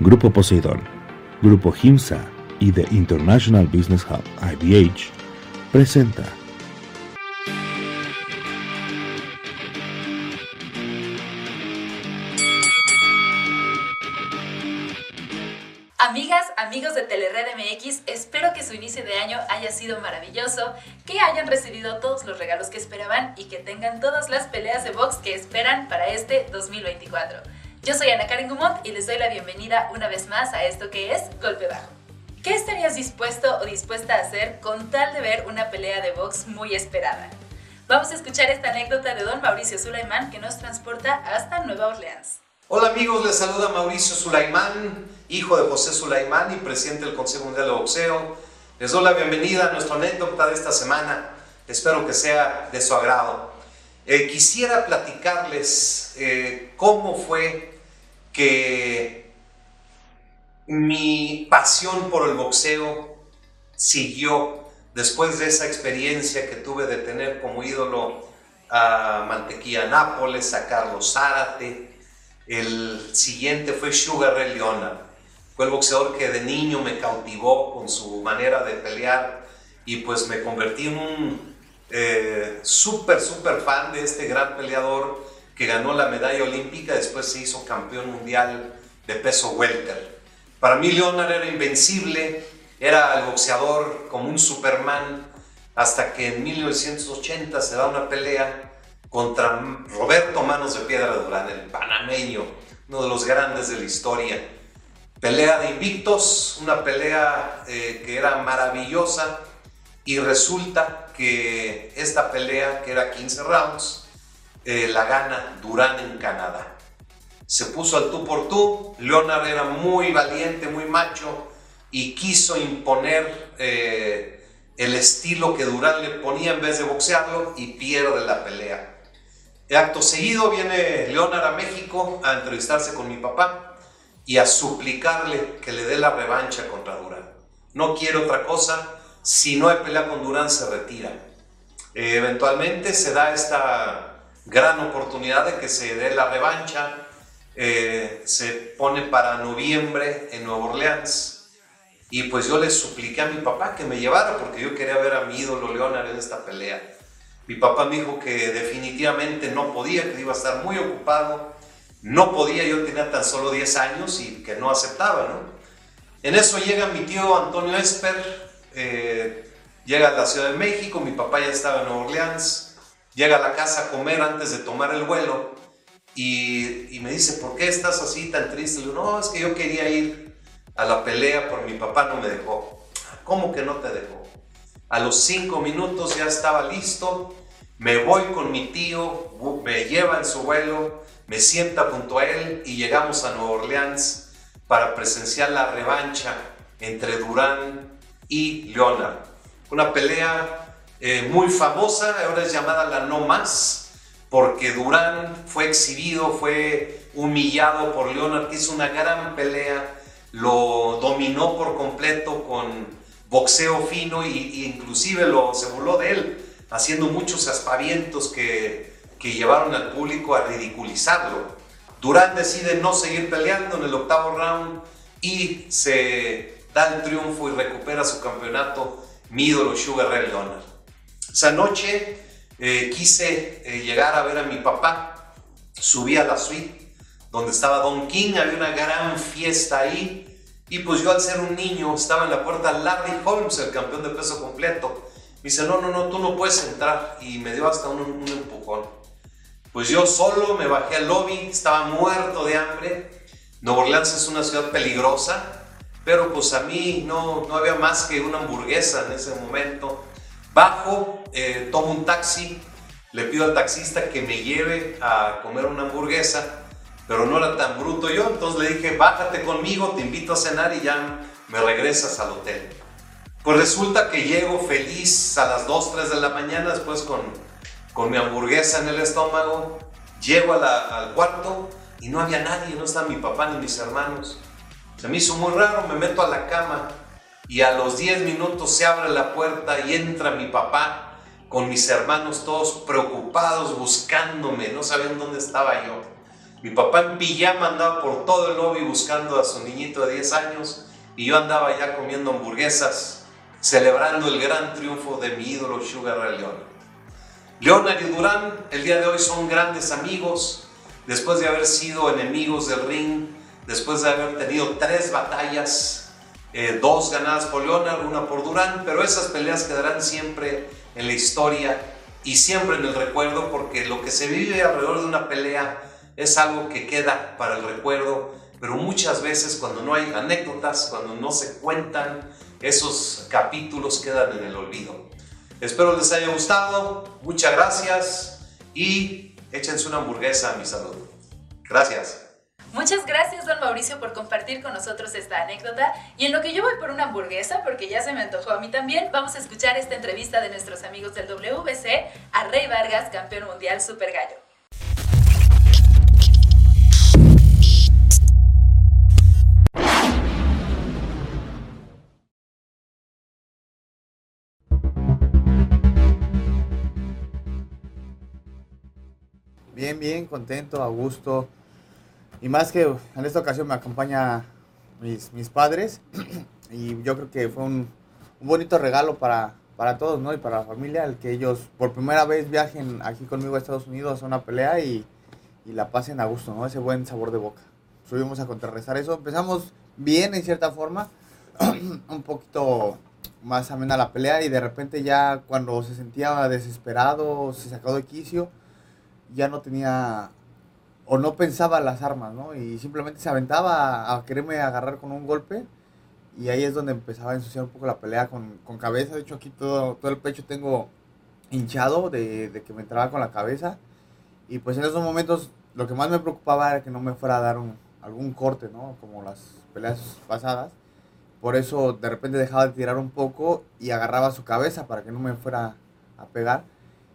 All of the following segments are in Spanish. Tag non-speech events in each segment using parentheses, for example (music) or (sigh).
Grupo Poseidón, Grupo Himsa y The International Business Hub IBH presenta Amigas, amigos de Telered MX, espero que su inicio de año haya sido maravilloso, que hayan recibido todos los regalos que esperaban y que tengan todas las peleas de box que esperan para este 2024. Yo soy Ana Karen Gumont y les doy la bienvenida una vez más a esto que es Golpe Bajo. ¿Qué estarías dispuesto o dispuesta a hacer con tal de ver una pelea de box muy esperada? Vamos a escuchar esta anécdota de don Mauricio Sulaimán que nos transporta hasta Nueva Orleans. Hola amigos, les saluda Mauricio Sulaimán, hijo de José Sulaimán y presidente del Consejo Mundial de Boxeo. Les doy la bienvenida a nuestra anécdota de esta semana. Espero que sea de su agrado. Eh, quisiera platicarles eh, cómo fue que mi pasión por el boxeo siguió después de esa experiencia que tuve de tener como ídolo a Mantequilla Nápoles, a Carlos Zárate, el siguiente fue Sugar Ray Leonard. Fue el boxeador que de niño me cautivó con su manera de pelear y pues me convertí en un eh, súper, súper fan de este gran peleador que ganó la medalla olímpica, después se hizo campeón mundial de peso welter. Para mí Leonard era invencible, era el boxeador como un Superman, hasta que en 1980 se da una pelea contra Roberto Manos de Piedra Durán, el panameño, uno de los grandes de la historia. Pelea de invictos, una pelea eh, que era maravillosa y resulta que esta pelea, que era 15 rounds, eh, la gana Durán en Canadá. Se puso al tú por tú, Leonard era muy valiente, muy macho y quiso imponer eh, el estilo que Durán le ponía en vez de boxearlo y pierde la pelea. Acto seguido viene Leonard a México a entrevistarse con mi papá y a suplicarle que le dé la revancha contra Durán. No quiere otra cosa, si no hay pelea con Durán se retira. Eh, eventualmente se da esta gran oportunidad de que se dé la revancha, eh, se pone para noviembre en Nueva Orleans y pues yo le supliqué a mi papá que me llevara porque yo quería ver a mi ídolo Leonard en esta pelea. Mi papá me dijo que definitivamente no podía, que iba a estar muy ocupado. No podía, yo tenía tan solo 10 años y que no aceptaba, ¿no? En eso llega mi tío Antonio Esper, eh, llega a la Ciudad de México, mi papá ya estaba en Nueva Orleans, llega a la casa a comer antes de tomar el vuelo y, y me dice, ¿por qué estás así tan triste? Le digo, no, es que yo quería ir a la pelea, pero mi papá no me dejó. ¿Cómo que no te dejó? A los cinco minutos ya estaba listo, me voy con mi tío, me lleva en su vuelo, me sienta junto a él y llegamos a Nueva Orleans para presenciar la revancha entre Durán y Leonard. Una pelea eh, muy famosa, ahora es llamada la No Más, porque Durán fue exhibido, fue humillado por Leonard, que hizo una gran pelea, lo dominó por completo con boxeo fino y, inclusive lo, se burló de él, haciendo muchos aspavientos que, que llevaron al público a ridiculizarlo. Durán decide no seguir peleando en el octavo round y se da el triunfo y recupera su campeonato, mi ídolo Sugar Ray Leonard. Esa noche eh, quise eh, llegar a ver a mi papá, subí a la suite donde estaba Don King, había una gran fiesta ahí, y pues yo al ser un niño estaba en la puerta Larry Holmes, el campeón de peso completo. Me dice, no, no, no, tú no puedes entrar. Y me dio hasta un, empujón. Pues yo solo me bajé al lobby, estaba muerto de hambre. Nueva Orleans es una ciudad peligrosa, pero pues a mí no, no había más que una hamburguesa en ese momento. Bajo, eh, tomo un taxi, le pido al taxista que me lleve a comer una hamburguesa pero no era tan bruto yo, entonces le dije, bájate conmigo, te invito a cenar y ya me regresas al hotel. Pues resulta que llego feliz a las 2, 3 de la mañana, después con, con mi hamburguesa en el estómago, llego al cuarto y no había nadie, no estaba mi papá ni mis hermanos. Se me hizo muy raro, me meto a la cama y a los 10 minutos se abre la puerta y entra mi papá con mis hermanos todos preocupados buscándome, no sabían dónde estaba yo. Mi papá en pijama andaba por todo el lobby buscando a su niñito de 10 años y yo andaba ya comiendo hamburguesas, celebrando el gran triunfo de mi ídolo Sugar Ray Leonard. Leonard y Durán el día de hoy son grandes amigos, después de haber sido enemigos del ring, después de haber tenido tres batallas, eh, dos ganadas por Leonard, una por Durán, pero esas peleas quedarán siempre en la historia y siempre en el recuerdo porque lo que se vive alrededor de una pelea es algo que queda para el recuerdo, pero muchas veces cuando no hay anécdotas, cuando no se cuentan, esos capítulos quedan en el olvido. Espero les haya gustado, muchas gracias y échense una hamburguesa a mi salud. Gracias. Muchas gracias, don Mauricio, por compartir con nosotros esta anécdota. Y en lo que yo voy por una hamburguesa, porque ya se me antojó a mí también, vamos a escuchar esta entrevista de nuestros amigos del WBC a Rey Vargas, campeón mundial Super Gallo. Bien, bien, contento, a gusto. Y más que en esta ocasión me acompaña mis, mis padres (clears throat) y yo creo que fue un, un, bonito regalo para, para todos, ¿no? Y para la familia, el que ellos por primera vez viajen aquí conmigo a Estados Unidos a una pelea y, y la pasen a gusto, ¿no? Ese buen sabor de boca. Subimos a contrarrestar eso. Empezamos bien en cierta forma, (clears throat) un poquito más amena la pelea y de repente ya cuando se sentía desesperado, se sacó de quicio, ya no tenía o no pensaba las armas, ¿no? Y simplemente se aventaba a, quererme agarrar con un golpe. Y ahí es donde empezaba a ensuciar un poco la pelea con, con cabeza. De hecho, aquí todo, todo el pecho tengo hinchado de, de, que me entraba con la cabeza. Y pues en esos momentos lo que más me preocupaba era que no me fuera a dar un, algún corte, ¿no? Como las peleas pasadas. Por eso de repente dejaba de tirar un poco y agarraba su cabeza para que no me fuera a pegar.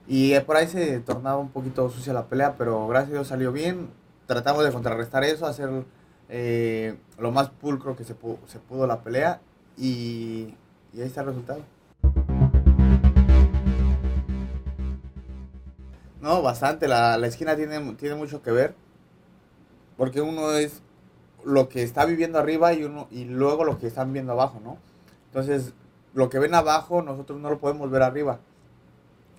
Y por ahí se tornaba un poquito sucia la pelea, pero gracias a Dios salió bien. Tratamos de contrarrestar eso, hacer eh, lo más pulcro que se pudo, se pudo la pelea y, ahí está el resultado. No, bastante. La, la, esquina tiene, tiene mucho que ver. Porque uno es lo que está viviendo arriba y, uno, y luego lo que están viendo abajo, ¿no? Entonces, lo que ven abajo, nosotros no lo podemos ver arriba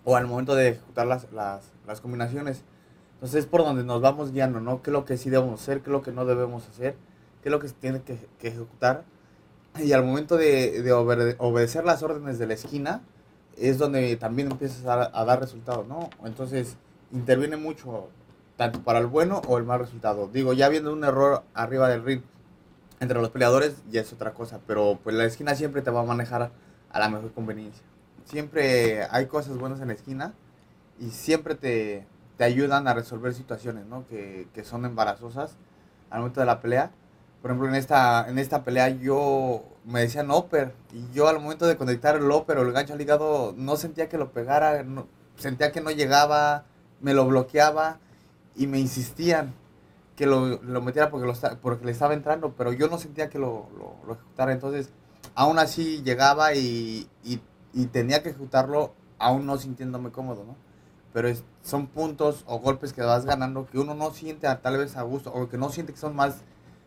o al momento de ejecutar las, las, las, combinaciones. Entonces es por donde nos vamos guiando, ¿no? ¿Qué es lo que sí debemos hacer? ¿Qué es lo que no debemos hacer? ¿Qué es lo que se tiene que, que ejecutar? Y al momento de, de obede obedecer las órdenes de la esquina, es donde también empiezas a, a, dar resultados, ¿no? Entonces interviene mucho, tanto para el bueno o el mal resultado. Digo, ya viendo un error arriba del ring entre los peleadores, ya es otra cosa, pero pues la esquina siempre te va a manejar a la mejor conveniencia siempre hay cosas buenas en la esquina y siempre te, te ayudan a resolver situaciones, ¿no? Que, que, son embarazosas al momento de la pelea. Por ejemplo, en esta, en esta pelea yo me decían upper y yo al momento de conectar el upper o el gancho al hígado no sentía que lo pegara, no, sentía que no llegaba, me lo bloqueaba y me insistían que lo, lo metiera porque, lo, porque le estaba entrando, pero yo no sentía que lo, lo, ejecutara. Entonces, aún así llegaba y y tenía que ejecutarlo aún no sintiéndome cómodo, ¿no? Pero es, son puntos o golpes que vas ganando que uno no siente a, tal vez a gusto o que no siente que son más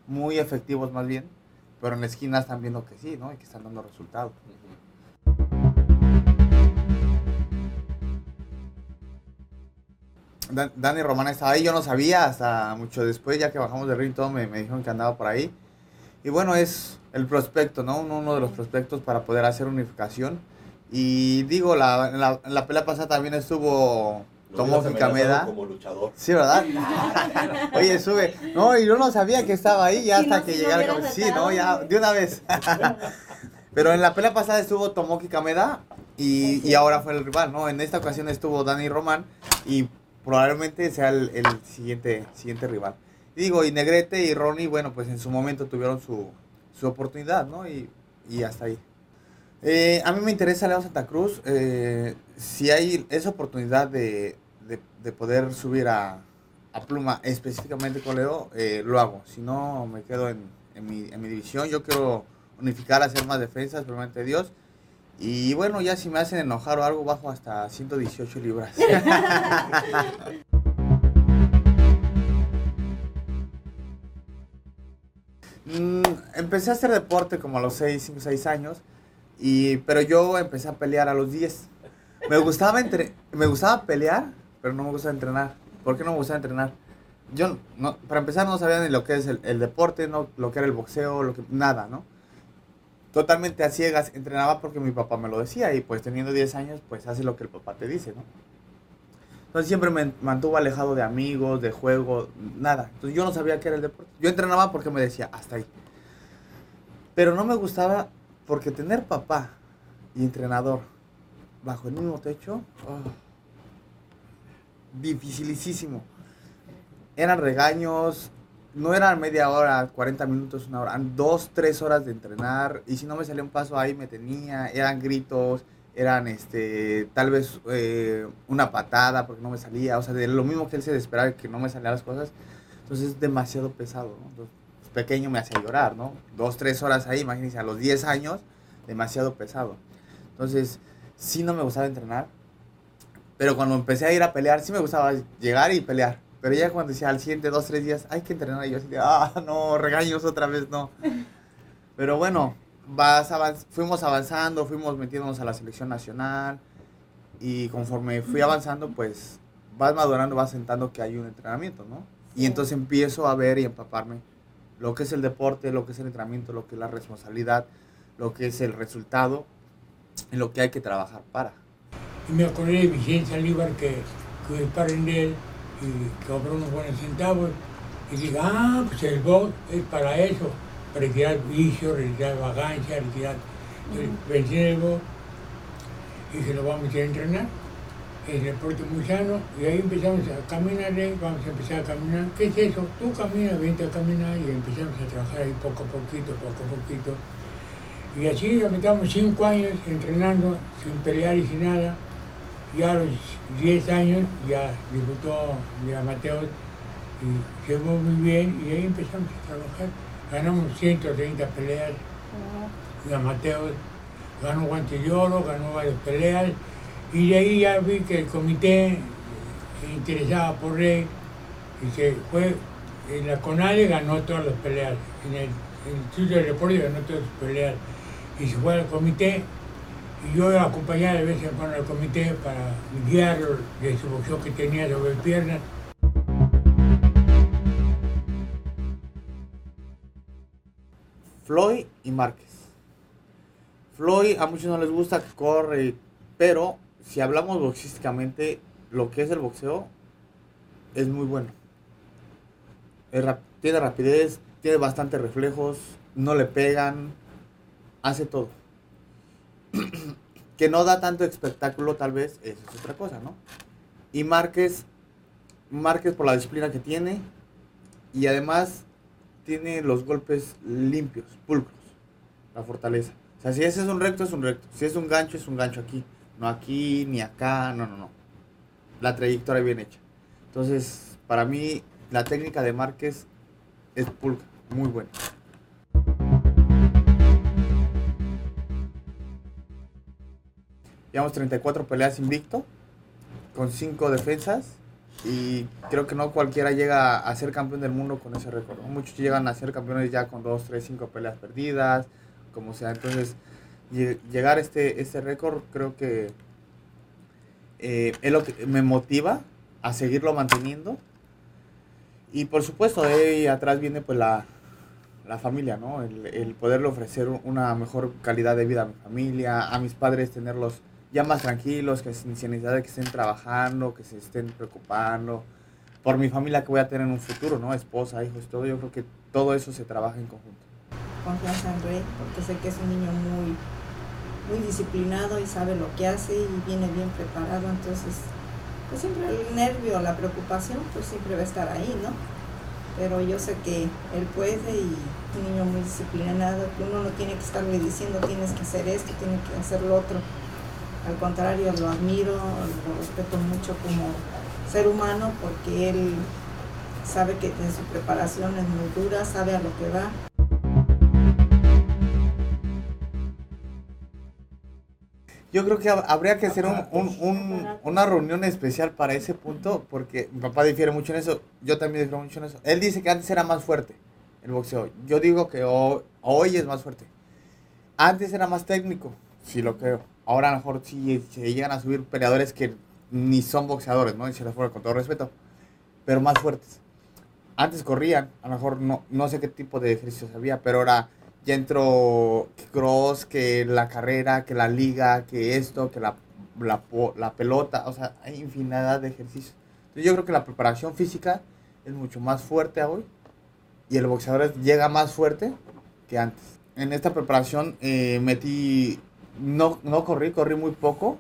muy efectivos más bien, pero en la esquina están viendo que sí, ¿no? Y que están dando resultados. Dan, Dani Román estaba ahí, yo no sabía, hasta mucho después, ya que bajamos de ring, todo me, me dijeron que andaba por ahí. Y bueno, es el prospecto, ¿no? Uno, uno de los prospectos para poder hacer unificación y digo, la, la, la pelea pasada también estuvo Tomoki Kameda. Como luchador. Sí, ¿verdad? (laughs) Oye, sube. No, y yo no sabía que estaba ahí ya hasta no, que si llegara. No sí, no, ya, de una vez. (laughs) Pero en la pelea pasada estuvo Tomoki Kameda y, y, ahora fue el rival, ¿no? En esta ocasión estuvo Dani Román y probablemente sea el, el siguiente, siguiente rival. Y digo, y Negrete y Ronnie, bueno, pues en su momento tuvieron su, su oportunidad, ¿no? Y, y hasta ahí. Eh, a mí me interesa Leo Santa Cruz. Eh, si hay esa oportunidad de, de, de poder subir a, a, Pluma específicamente con Leo, eh, lo hago. Si no, me quedo en, en, mi, en, mi, división. Yo quiero unificar, hacer más defensas, probablemente Dios. Y bueno, ya si me hacen enojar o algo, bajo hasta 118 libras. (laughs) Mm, empecé a hacer deporte como a los 6, 5, 6 años, y, pero yo empecé a pelear a los 10. Me gustaba, entre, me gustaba pelear, pero no me gustaba entrenar. ¿Por qué no me gustaba entrenar? Yo, no, para empezar, no sabía ni lo que es el, el deporte, no, lo que era el boxeo, lo que, nada, ¿no? Totalmente a ciegas, entrenaba porque mi papá me lo decía y pues teniendo 10 años, pues hace lo que el papá te dice, ¿no? Entonces siempre me mantuvo alejado de amigos, de juego, nada. Entonces yo no sabía qué era el deporte. Yo entrenaba porque me decía, hasta ahí. Pero no me gustaba porque tener papá y entrenador bajo el mismo techo, oh, dificilísimo. Eran regaños, no eran media hora, 40 minutos, una hora, eran dos, tres horas de entrenar. Y si no me salía un paso ahí me tenía, eran gritos, eran este tal vez eh, una patada porque no me salía, o sea, de lo mismo que él se esperaba que no me salían las cosas, entonces es demasiado pesado, ¿no? Pequeño me hacía llorar, ¿no? Dos, tres horas ahí, imagínense, a los 10 años, demasiado pesado. Entonces, sí no me gustaba entrenar, pero cuando empecé a ir a pelear, sí me gustaba llegar y pelear. Pero ya cuando decía al siguiente dos, tres días, hay que entrenar, y yo así de, ah, no, regaños otra vez, no. Pero bueno, vas fuimos avanzando, fuimos metiéndonos a la selección nacional y conforme fui avanzando, pues vas madurando, vas sentando que hay un entrenamiento, ¿no? Y entonces empiezo a ver y empaparme lo que es el deporte, lo que es el entrenamiento, lo que es la responsabilidad, lo que es el resultado, en lo que hay que trabajar para. Y me acordé de Vicente Salívar que, que paren de él y cobró unos buenos centavos y dije, ah, pues el box es para eso retirar vicio, retirar vagancia, retirar uh y se lo vamos a entrenar. El deporte muy sano y ahí empezamos a caminar, vamos a empezar a caminar. ¿Qué es eso? Tú caminas, vente a caminar y empezamos a trabajar ahí poco a poquito, poco a poquito. Y así metamos cinco años entrenando sin pelear y sin nada. Y a los 10 años ya debutó de Mateo y llegó muy bien y ahí empezamos a trabajar ganamos 130 peleas de Mateo ganó guante de oro, ganó varias peleas y de ahí ya vi que el comité se interesaba por él y se fue en la CONADE ganó todas las peleas, en el, Instituto de Deporte ganó todas las peleas y se fue al comité y yo acompañaba de vez en cuando al comité para guiarlo de su boxeo que tenía sobre piernas Floyd y Márquez. Floyd a muchos no les gusta que corre, pero si hablamos boxísticamente, lo que es el boxeo es muy bueno. tiene rapidez, tiene bastantes reflejos, no le pegan, hace todo. (clears throat) que no da tanto espectáculo, tal vez, eso es otra cosa, ¿no? Y Márquez, Márquez por la disciplina que tiene, y además tiene los golpes limpios, pulcros, la fortaleza. O sea, si ese es un recto, es un recto. Si es un gancho, es un gancho aquí. No aquí, ni acá, no, no, no. La trayectoria bien hecha. Entonces, para mí, la técnica de Márquez es pulcra, muy buena. Llevamos 34 peleas invicto, con 5 defensas y creo que no cualquiera llega a ser campeón del mundo con ese récord. Muchos llegan a ser campeones ya con 2, 3, 5 peleas perdidas, como sea. Entonces, llegar a este, este récord creo que eh, es lo que me motiva a seguirlo manteniendo. Y por supuesto, de ahí atrás viene pues la, la familia, ¿no? El, el poderle ofrecer una mejor calidad de vida a mi familia, a mis padres tenerlos ya más tranquilos, que sin necesidad de que estén trabajando, que se estén preocupando por mi familia que voy a tener en un futuro, ¿no? Esposa, hijos, todo. Yo creo que todo eso se trabaja en conjunto. Confianza en Rey, porque sé que es un niño muy, muy disciplinado y sabe lo que hace y viene bien preparado, entonces, pues siempre el nervio, la preocupación, pues siempre va a estar ahí, ¿no? Pero yo sé que él puede y un niño muy disciplinado, que uno no tiene que estarle diciendo tienes que hacer esto, tienes que hacer lo otro al contrario, lo admiro, lo respeto mucho como ser humano porque él sabe que en su preparación es muy dura, sabe a lo que va. Yo creo que habría que hacer una reunión especial para ese punto, porque mi papá difiere mucho en eso, yo también difiero mucho en eso. Él dice que antes era más fuerte el boxeo. Yo digo que hoy, hoy es más fuerte. Antes era más técnico, sí lo creo. Ahora a lo mejor sí se llegan a subir peleadores que ni son boxeadores, ¿no? Y se les fuera con todo respeto, pero más fuertes. Antes corrían, a lo mejor no, no sé qué tipo de ejercicios había, pero ahora ya entró cross, que la carrera, que la liga, que esto, que la, la, la pelota, o sea, hay infinidad de ejercicios. Entonces yo creo que la preparación física es mucho más fuerte hoy y el boxeador llega más fuerte que antes. En esta preparación eh, metí, no, no corrí, corrí muy poco,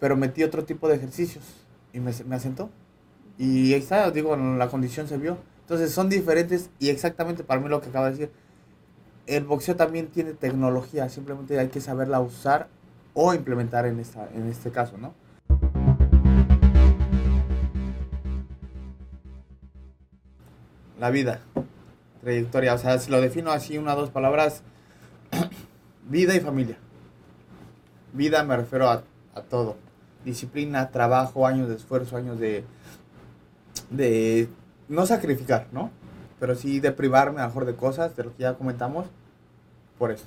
pero metí otro tipo de ejercicios y me, me asentó. Y ahí está, digo, la condición se vio. Entonces son diferentes y exactamente para mí lo que acabo de decir. El boxeo también tiene tecnología, simplemente hay que saberla usar o implementar en, esta, en este caso, ¿no? La vida, trayectoria, o sea, si lo defino así, una o dos palabras, (clears throat) vida y familia. Vida me refiero a, a todo disciplina, trabajo, años de esfuerzo, años de, de no sacrificar, ¿no? Pero sí de privarme a lo mejor de cosas, de lo que ya comentamos, por eso.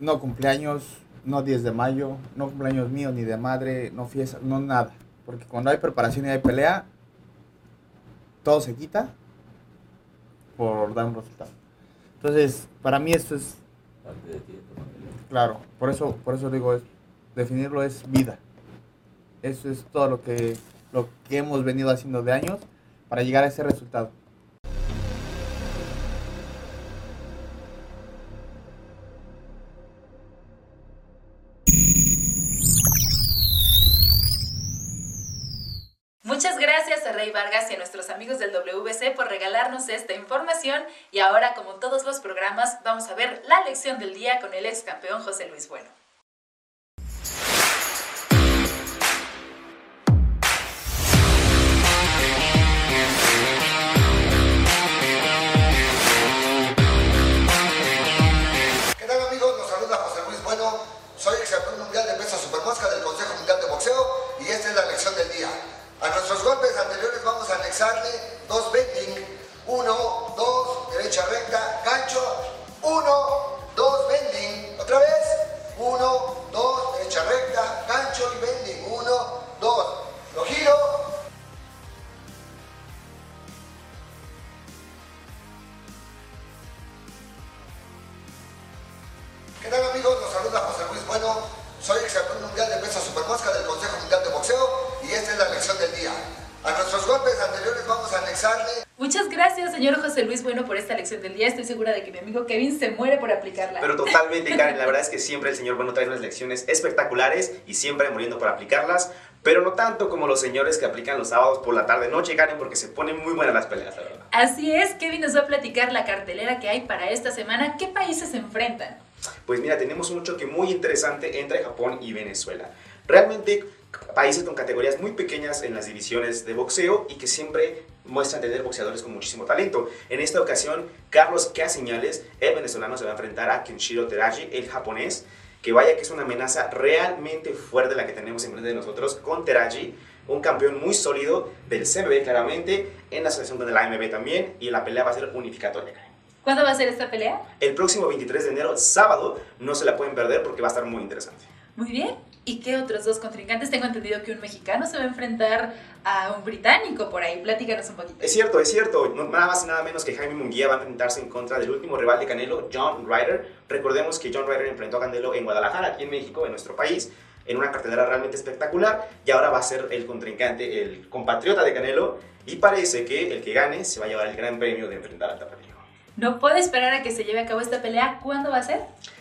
No cumpleaños, no 10 de mayo, no cumpleaños míos ni de madre, no fiesta, no nada. Porque cuando hay preparación y hay pelea, todo se quita por dar un resultado. Entonces, para mí esto es... Claro, por eso, por eso digo, es definirlo es vida. Eso es todo lo que, lo que hemos venido haciendo de años para llegar a ese resultado. Muchas gracias a Rey Vargas y a nuestros amigos del WC por regalarnos esta información y ahora como todos los programas vamos a ver la lección del día con el ex campeón José Luis Bueno. A nuestros golpes anteriores vamos a anexarle dos bending. Uno, dos, derecha recta, gancho. Uno, lección del día. Estoy segura de que mi amigo Kevin se muere por aplicarla. Pero totalmente, Karen. La verdad es que siempre el señor Bueno trae unas lecciones espectaculares y siempre muriendo por aplicarlas. Pero no tanto como los señores que aplican los sábados por la tarde noche, Karen, porque se ponen muy buenas las peleas, la verdad. Así es, Kevin nos va a platicar la cartelera que hay para esta semana. ¿Qué países se enfrentan? Pues mira, tenemos un choque muy interesante entre Japón y Venezuela. Realmente países con categorías muy pequeñas en las divisiones de boxeo y que siempre muestran tener boxeadores con muchísimo talento. En esta ocasión, Carlos Caseñales, el venezolano, se va a enfrentar a Kenshiro Teraji, el japonés, que vaya que es una amenaza realmente fuerte la que tenemos en frente de nosotros con Teraji, un campeón muy sólido del CMB claramente, en la asociación con el AMB también, y la pelea va a ser unificatoria. ¿Cuándo va a ser esta pelea? El próximo 23 de enero, sábado, no se la pueden perder porque va a estar muy interesante. Muy bien. ¿Y qué otros dos contrincantes? Tengo entendido que un mexicano se va a enfrentar a un británico por ahí. Platícanos un poquito. Es cierto, es cierto. nada más y nada menos que Jaime Munguía va a enfrentarse en contra del último rival de Canelo, John Ryder. Recordemos que John Ryder enfrentó a Canelo en Guadalajara, aquí en México, en nuestro país, en una cartelera realmente espectacular. Y ahora va a ser el contrincante, el compatriota de Canelo. Y parece que el que gane se va a llevar el gran premio de enfrentar al tapatero. No puedo esperar a que se lleve a cabo esta pelea. ¿Cuándo va a ser?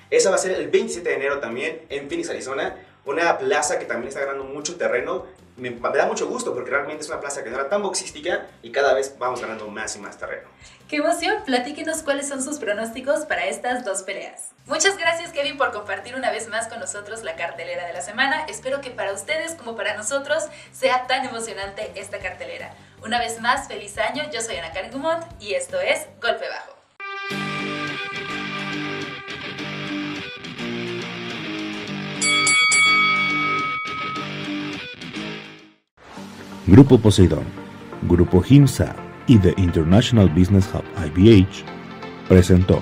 Esa va a ser el 27 de enero también en Phoenix, Arizona una plaza que también está ganando mucho terreno. Me, da mucho gusto porque realmente es una plaza que no era tan boxística y cada vez vamos ganando más y más terreno. ¡Qué emoción! Platíquenos cuáles son sus pronósticos para estas dos peleas. Muchas gracias Kevin por compartir una vez más con nosotros la cartelera de la semana. Espero que para ustedes como para nosotros sea tan emocionante esta cartelera. Una vez más, feliz año. Yo soy Ana Karen Dumont y esto es Golpe Bajo. Grupo Poseidón, Grupo Gimsa, y The International Business Hub IBH presentó.